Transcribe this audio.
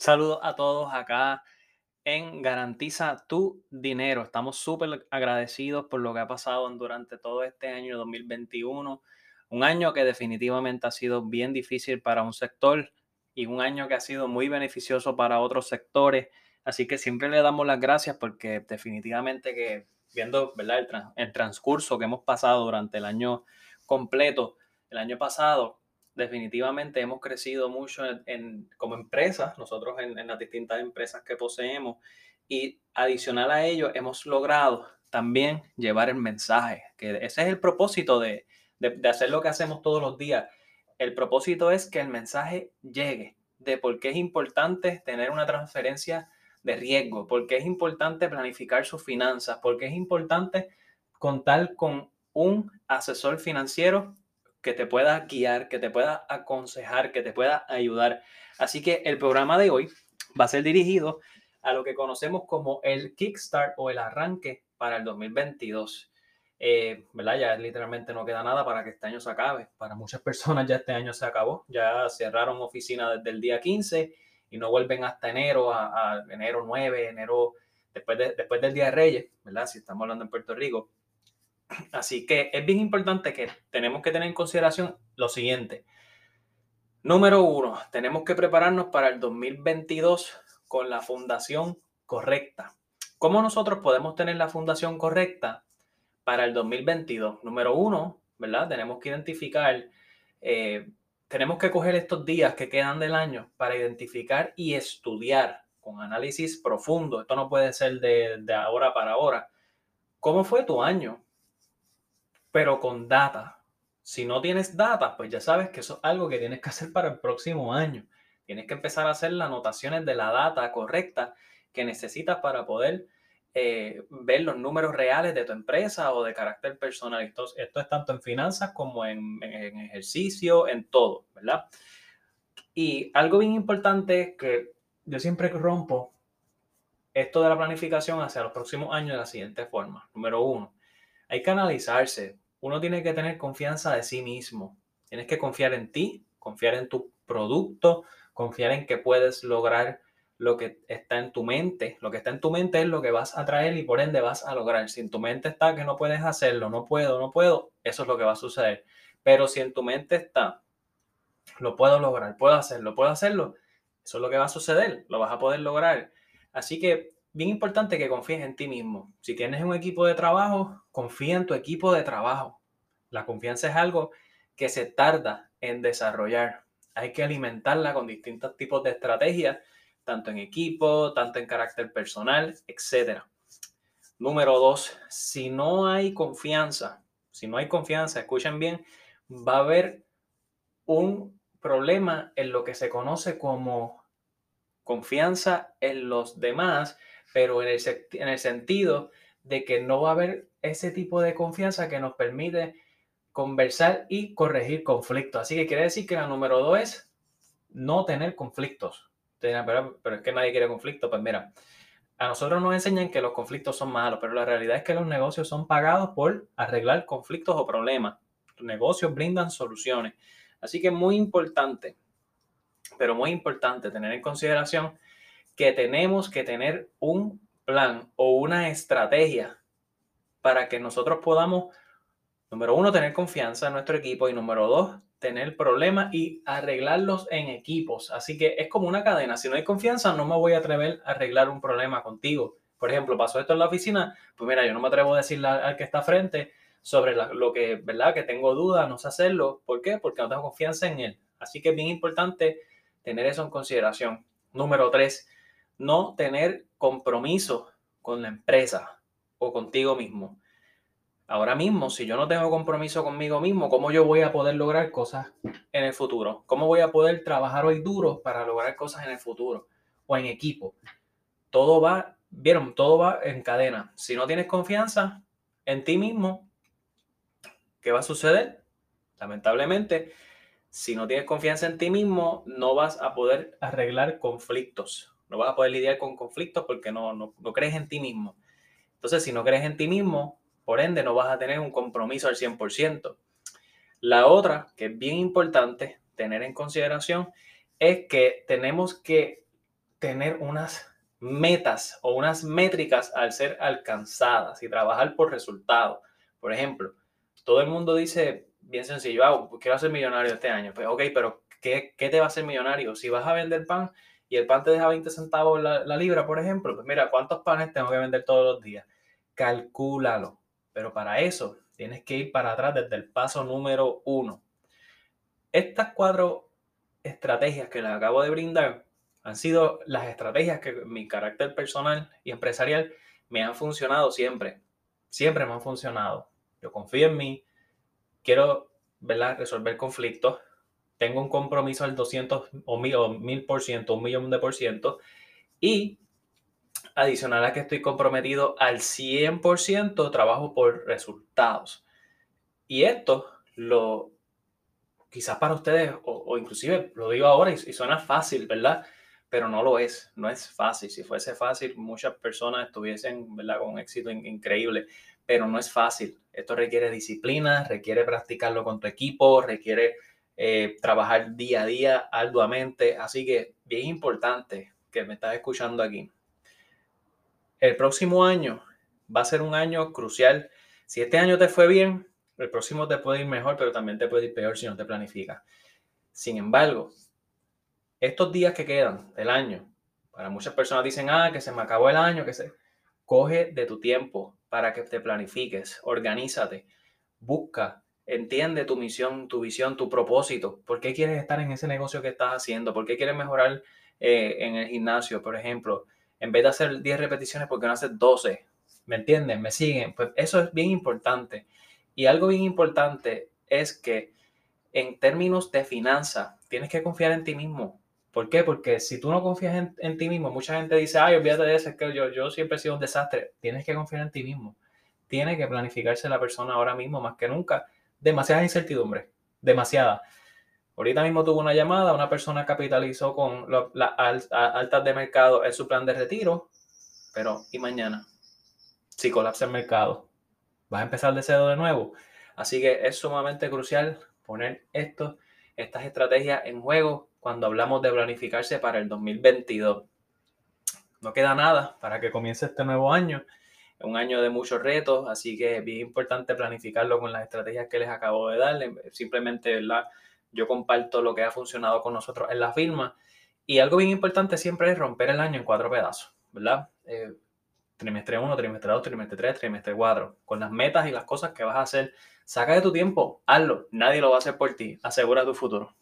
Saludos a todos acá en Garantiza tu Dinero. Estamos súper agradecidos por lo que ha pasado durante todo este año 2021. Un año que definitivamente ha sido bien difícil para un sector y un año que ha sido muy beneficioso para otros sectores. Así que siempre le damos las gracias porque definitivamente que viendo ¿verdad? El, el transcurso que hemos pasado durante el año completo, el año pasado, definitivamente hemos crecido mucho en, como empresa, nosotros en, las distintas empresas que poseemos, y adicional a ello hemos logrado también llevar el mensaje, que ese es el propósito de, de, hacer lo que hacemos todos los días. El propósito es que el mensaje llegue de por qué es importante tener una transferencia de riesgo, por qué es importante planificar sus finanzas, por qué es importante contar con un asesor financiero que te pueda guiar, que te pueda aconsejar, que te pueda ayudar. Así que el programa de hoy va a ser dirigido a lo que conocemos como el kickstart o el arranque para el 2022. Eh, ¿verdad? Ya literalmente no queda nada para que este año se acabe. Para muchas personas ya este año se acabó. Ya cerraron oficina desde el día 15 y no vuelven hasta enero, a, enero 9, enero, después, de, después del Día de Reyes, ¿verdad? Si estamos hablando en Puerto Rico. Así que es bien importante que tenemos que tener en consideración lo siguiente. Número uno, tenemos que prepararnos para el 2022 con la fundación correcta. ¿Cómo nosotros podemos tener la fundación correcta para el 2022? Número uno, ¿verdad? Tenemos que identificar, eh, tenemos que coger estos días que quedan del año para identificar y estudiar con análisis profundo. Esto no puede ser de, de ahora para ahora. ¿Cómo fue tu año? Pero con data. Si no tienes data, pues ya sabes que eso es algo que tienes que hacer para el próximo año. Tienes que empezar a hacer las anotaciones de la data correcta que necesitas para poder eh, ver los números reales de tu empresa o de carácter personal. Esto, esto es tanto en finanzas como en, en, ejercicio, en todo, ¿verdad? Y algo bien importante que yo siempre rompo esto de la planificación hacia los próximos años de la siguiente forma. Número uno, hay que analizarse. Uno tiene que tener confianza de sí mismo. Tienes que confiar en ti, confiar en tu producto, confiar en que puedes lograr lo que está en tu mente. Lo que está en tu mente es lo que vas a traer y por ende vas a lograr. Si en tu mente está que no puedes hacerlo, no puedo, no puedo, eso es lo que va a suceder. Pero si en tu mente está, lo puedo lograr, puedo hacerlo, puedo hacerlo, eso es lo que va a suceder, lo vas a poder lograr. Así que bien importante que confíes en ti mismo. Si tienes un equipo de trabajo, confía en tu equipo de trabajo. La confianza es algo que se tarda en desarrollar. Hay que alimentarla con distintos tipos de estrategias, tanto en equipo, tanto en carácter personal, etc. Número dos, si no hay confianza, si no hay confianza, escuchen bien, va a haber un problema en lo que se conoce como confianza en los demás pero en el, en el sentido de que no va a haber ese tipo de confianza que nos permite conversar y corregir conflictos. Así que quiere decir que la número dos es no tener conflictos. Pero, pero es que nadie quiere conflictos. Pues mira, a nosotros nos enseñan que los conflictos son malos, pero la realidad es que los negocios son pagados por arreglar conflictos o problemas. Los negocios brindan soluciones. Así que es muy importante, pero muy importante tener en consideración que tenemos que tener un plan o una estrategia para que nosotros podamos, número uno, tener confianza en nuestro equipo y número dos, tener problemas y arreglarlos en equipos. Así que es como una cadena. Si no hay confianza, no me voy a atrever a arreglar un problema contigo. Por ejemplo, pasó esto en la oficina, pues mira, yo no me atrevo a decirle al que está frente sobre lo que, ¿verdad? Que tengo dudas, no sé hacerlo. ¿Por qué? Porque no tengo confianza en él. Así que es bien importante tener eso en consideración. Número tres, no tener compromiso con la empresa o contigo mismo. Ahora mismo, si yo no tengo compromiso conmigo mismo, ¿cómo yo voy a poder lograr cosas en el futuro? ¿Cómo voy a poder trabajar hoy duro para lograr cosas en el futuro? O en equipo. Todo va, vieron, todo va en cadena. Si no tienes confianza en ti mismo, ¿qué va a suceder? Lamentablemente, si no tienes confianza en ti mismo, no vas a poder arreglar conflictos no vas a poder lidiar con conflictos porque no, no, crees en ti mismo. Entonces, si no crees en ti mismo, por ende, no vas a tener un compromiso al 100%. La otra, que es bien importante tener en consideración, es que tenemos que tener unas metas o unas métricas al ser alcanzadas y trabajar por resultados. Por ejemplo, todo el mundo dice, bien sencillo, ah, quiero ser millonario este año. Pues, ok, pero ¿qué, ¿qué, te va a hacer millonario? Si vas a vender pan y el pan te deja 20 centavos la, la libra, por ejemplo, pues mira, ¿cuántos panes tengo que vender todos los días? Calcúlalo. Pero para eso tienes que ir para atrás desde el paso número uno. Estas cuatro estrategias que les acabo de brindar han sido las estrategias que mi carácter personal y empresarial me han funcionado siempre. Siempre me han funcionado. Yo confío en mí, quiero ¿verdad? resolver conflictos, tengo un compromiso al 200 o 1000 por ciento, un millón de por ciento, y adicional a que estoy comprometido al 100%, trabajo por resultados. Y esto lo, quizás para ustedes, o, inclusive lo digo ahora y, y, suena fácil, ¿verdad? Pero no lo es, no es fácil. Si fuese fácil, muchas personas estuviesen, ¿verdad? Con un éxito increíble, pero no es fácil. Esto requiere disciplina, requiere practicarlo con tu equipo, requiere eh, trabajar día a día arduamente. Así que bien importante que me estás escuchando aquí. El próximo año va a ser un año crucial. Si este año te fue bien, el próximo te puede ir mejor, pero también te puede ir peor si no te planificas. Sin embargo, estos días que quedan del año, para muchas personas dicen, ah, que se me acabó el año, que se... Coge de tu tiempo para que te planifiques, organízate, busca, entiende tu misión, tu visión, tu propósito. ¿Por qué quieres estar en ese negocio que estás haciendo? ¿Por qué quieres mejorar eh, en el gimnasio, por ejemplo? En vez de hacer 10 repeticiones, ¿por qué no haces 12? ¿Me entienden? ¿Me siguen? Pues eso es bien importante. Y algo bien importante es que en términos de finanzas, tienes que confiar en ti mismo. ¿Por qué? Porque si tú no confías en, ti mismo, mucha gente dice, ay, olvídate de eso, es que yo, yo siempre he sido un desastre. Tienes que confiar en ti mismo. Tiene que planificarse la persona ahora mismo más que nunca. Demasiada incertidumbre, demasiada. Ahorita mismo tuvo una llamada, una persona capitalizó con las altas de mercado en su plan de retiro, pero ¿y mañana? Si colapsa el mercado, vas a empezar de cero de nuevo. Así que es sumamente crucial poner esto, estas estrategias en juego cuando hablamos de planificarse para el 2022. No queda nada para que comience este nuevo año. Un año de muchos retos, así que es bien importante planificarlo con las estrategias que les acabo de dar. Simplemente, ¿verdad? Yo comparto lo que ha funcionado con nosotros en la firma. Y algo bien importante siempre es romper el año en cuatro pedazos, ¿verdad? Eh, trimestre 1, trimestre 2, trimestre 3, trimestre 4, con las metas y las cosas que vas a hacer. Saca de tu tiempo, hazlo. Nadie lo va a hacer por ti. Asegura tu futuro.